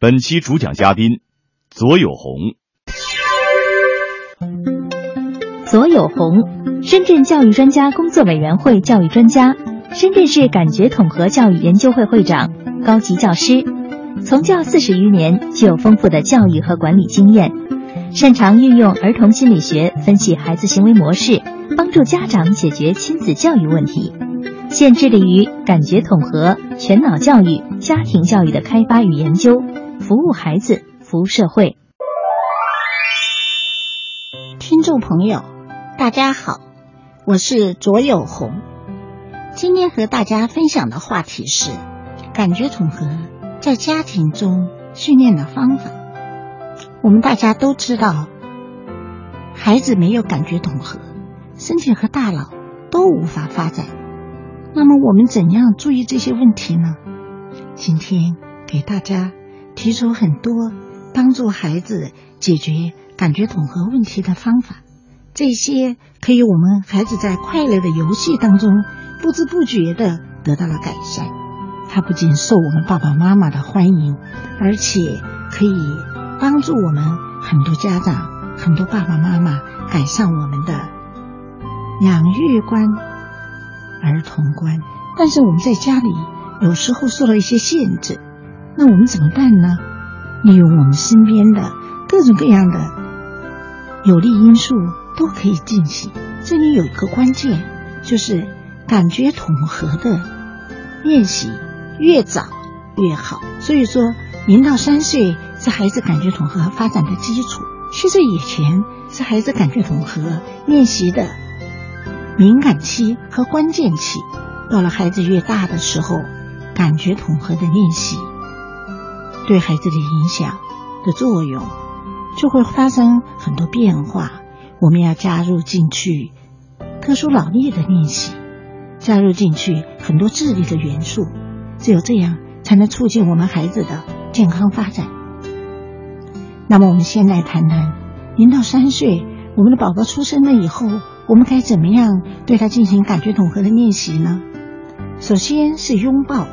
本期主讲嘉宾左有红。左有红，深圳教育专家工作委员会教育专家，深圳市感觉统合教育研究会会长，高级教师，从教四十余年，具有丰富的教育和管理经验，擅长运用儿童心理学分析孩子行为模式，帮助家长解决亲子教育问题。现致力于感觉统合、全脑教育、家庭教育的开发与研究，服务孩子，服务社会。听众朋友。大家好，我是左有红。今天和大家分享的话题是感觉统合在家庭中训练的方法。我们大家都知道，孩子没有感觉统合，身体和大脑都无法发展。那么，我们怎样注意这些问题呢？今天给大家提出很多帮助孩子解决感觉统合问题的方法。这些可以我们孩子在快乐的游戏当中不知不觉的得到了改善。它不仅受我们爸爸妈妈的欢迎，而且可以帮助我们很多家长、很多爸爸妈妈改善我们的养育观、儿童观。但是我们在家里有时候受了一些限制，那我们怎么办呢？利用我们身边的各种各样的有利因素。都可以进行。这里有一个关键，就是感觉统合的练习越早越好。所以说，零到三岁是孩子感觉统合发展的基础，七岁以前是孩子感觉统合练习的敏感期和关键期。到了孩子越大的时候，感觉统合的练习对孩子的影响的作用就会发生很多变化。我们要加入进去特殊脑力的练习，加入进去很多智力的元素，只有这样才能促进我们孩子的健康发展。那么，我们先来谈谈零到三岁，我们的宝宝出生了以后，我们该怎么样对他进行感觉统合的练习呢？首先是拥抱，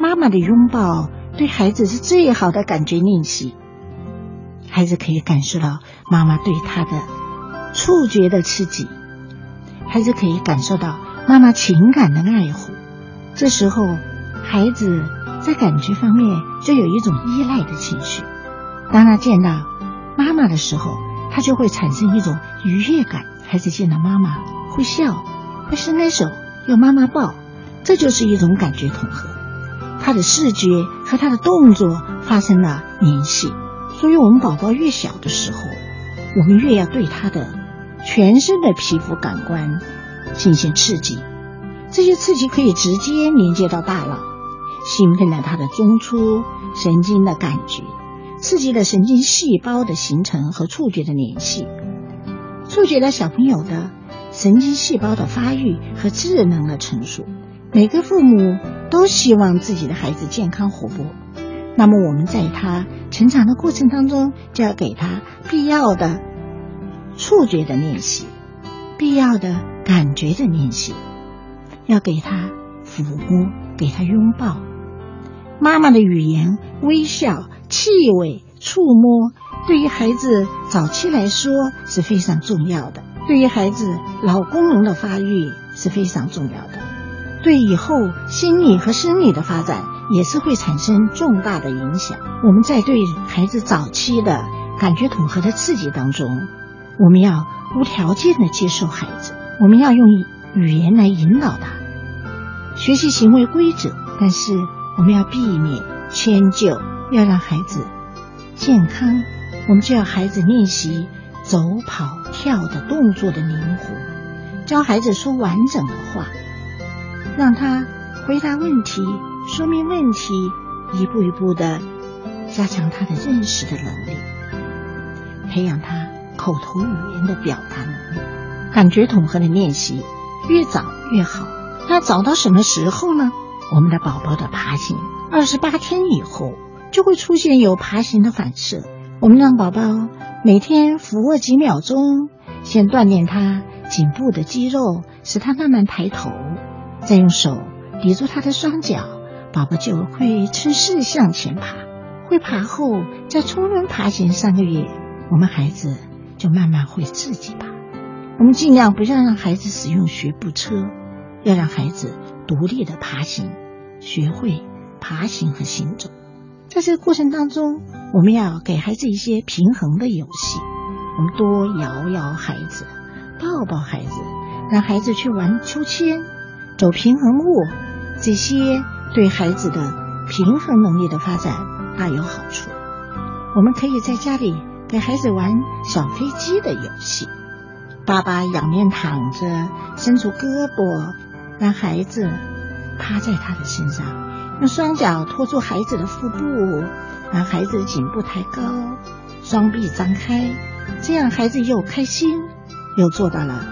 妈妈的拥抱对孩子是最好的感觉练习。孩子可以感受到妈妈对他的触觉的刺激，孩子可以感受到妈妈情感的爱护。这时候，孩子在感觉方面就有一种依赖的情绪。当他见到妈妈的时候，他就会产生一种愉悦感。孩子见到妈妈会笑，会伸开手要妈妈抱，这就是一种感觉统合。他的视觉和他的动作发生了联系。所以，我们宝宝越小的时候，我们越要对他的全身的皮肤感官进行刺激。这些刺激可以直接连接到大脑，兴奋了他的中枢神经的感觉，刺激了神经细胞的形成和触觉的联系，触觉了小朋友的神经细胞的发育和智能的成熟。每个父母都希望自己的孩子健康活泼。那么我们在他成长的过程当中，就要给他必要的触觉的练习，必要的感觉的练习，要给他抚摸，给他拥抱。妈妈的语言、微笑、气味、触摸，对于孩子早期来说是非常重要的，对于孩子脑功能的发育是非常重要的，对以后心理和生理的发展。也是会产生重大的影响。我们在对孩子早期的感觉统合的刺激当中，我们要无条件的接受孩子，我们要用语言来引导他学习行为规则。但是我们要避免迁就，要让孩子健康。我们就要孩子练习走、跑、跳的动作的灵活，教孩子说完整的话，让他回答问题。说明问题，一步一步的加强他的认识的能力，培养他口头语言的表达能力。感觉统合的练习越早越好。那早到什么时候呢？我们的宝宝的爬行，二十八天以后就会出现有爬行的反射。我们让宝宝每天俯卧几秒钟，先锻炼他颈部的肌肉，使他慢慢抬头，再用手抵住他的双脚。宝宝就会趁势向前爬，会爬后再冲轮爬行三个月，我们孩子就慢慢会自己爬。我们尽量不要让孩子使用学步车，要让孩子独立的爬行，学会爬行和行走。在这个过程当中，我们要给孩子一些平衡的游戏，我们多摇摇孩子，抱抱孩子，让孩子去玩秋千、走平衡木，这些对孩子的平衡能力的发展大有好处。我们可以在家里给孩子玩小飞机的游戏。爸爸仰面躺着，伸出胳膊，让孩子趴在他的身上，用双脚托住孩子的腹部，让孩子颈部抬高，双臂张开，这样孩子又开心，又做到了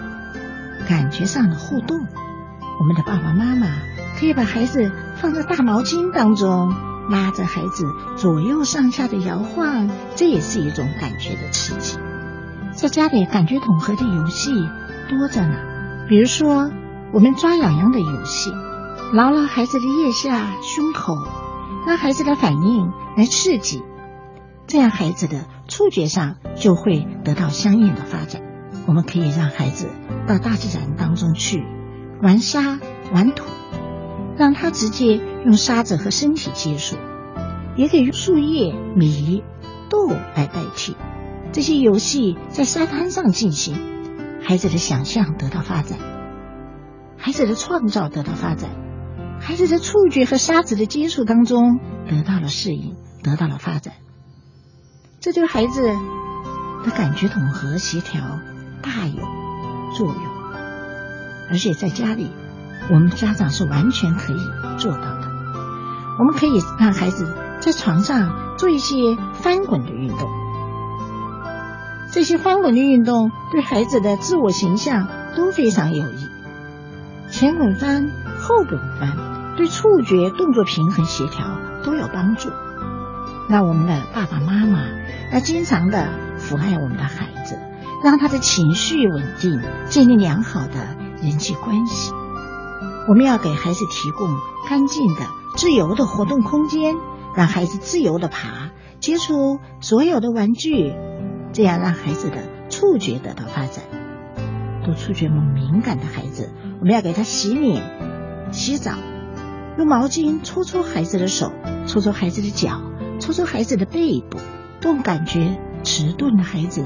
感觉上的互动。我们的爸爸妈妈可以把孩子放在大毛巾当中，拉着孩子左右上下的摇晃，这也是一种感觉的刺激。在家里感觉统合的游戏多着呢，比如说我们抓痒痒的游戏，挠挠孩子的腋下、胸口，让孩子的反应来刺激，这样孩子的触觉上就会得到相应的发展。我们可以让孩子到大自然当中去玩沙、玩土，让他直接用沙子和身体接触，也可以用树叶、米、豆来代替。这些游戏在沙滩上进行，孩子的想象得到发展，孩子的创造得到发展，孩子的触觉和沙子的接触当中得到了适应，得到了发展，这对孩子的感觉统合协调大有作用。而且在家里，我们家长是完全可以做到的。我们可以让孩子在床上做一些翻滚的运动。这些翻滚的运动对孩子的自我形象都非常有益。前滚翻、后滚翻，对触觉、动作平衡、协调都有帮助。那我们的爸爸妈妈要经常的抚爱我们的孩子，让他的情绪稳定，建立良好的人际关系。我们要给孩子提供干净的、自由的活动空间，让孩子自由的爬，接触所有的玩具。这样让孩子的触觉得到发展。对触觉敏感的孩子，我们要给他洗脸、洗澡，用毛巾搓搓孩子的手，搓搓孩子的脚，搓搓孩子的背部。动感觉迟钝的孩子，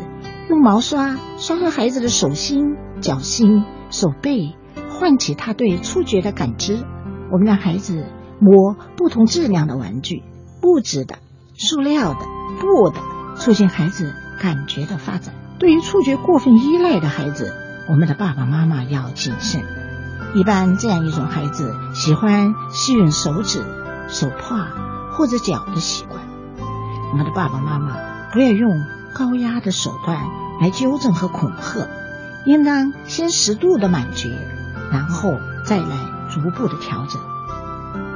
用毛刷刷刷孩子的手心、脚心、手背，唤起他对触觉的感知。我们让孩子摸不同质量的玩具，布质的、塑料的、布的，促进孩子。感觉的发展，对于触觉过分依赖的孩子，我们的爸爸妈妈要谨慎。一般这样一种孩子喜欢吸吮手指、手帕或者脚的习惯，我们的爸爸妈妈不要用高压的手段来纠正和恐吓，应当先适度的满足，然后再来逐步的调整，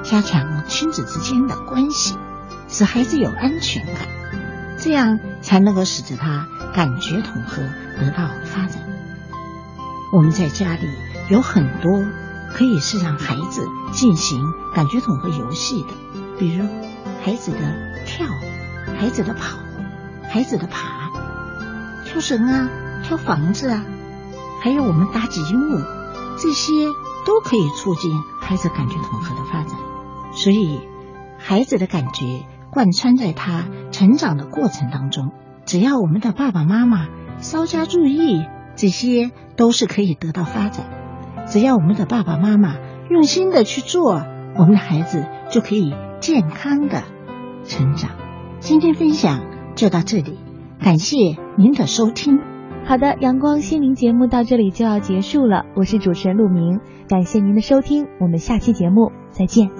加强亲子之间的关系，使孩子有安全感。这样才能够使得他感觉统合得到发展。我们在家里有很多可以是让孩子进行感觉统合游戏的，比如孩子的跳、孩子的跑、孩子的爬、跳绳啊、跳房子啊，还有我们搭积木，这些都可以促进孩子感觉统合的发展。所以，孩子的感觉。贯穿在他成长的过程当中，只要我们的爸爸妈妈稍加注意，这些都是可以得到发展。只要我们的爸爸妈妈用心的去做，我们的孩子就可以健康的成长。今天分享就到这里，感谢您的收听。好的，阳光心灵节目到这里就要结束了，我是主持人陆明，感谢您的收听，我们下期节目再见。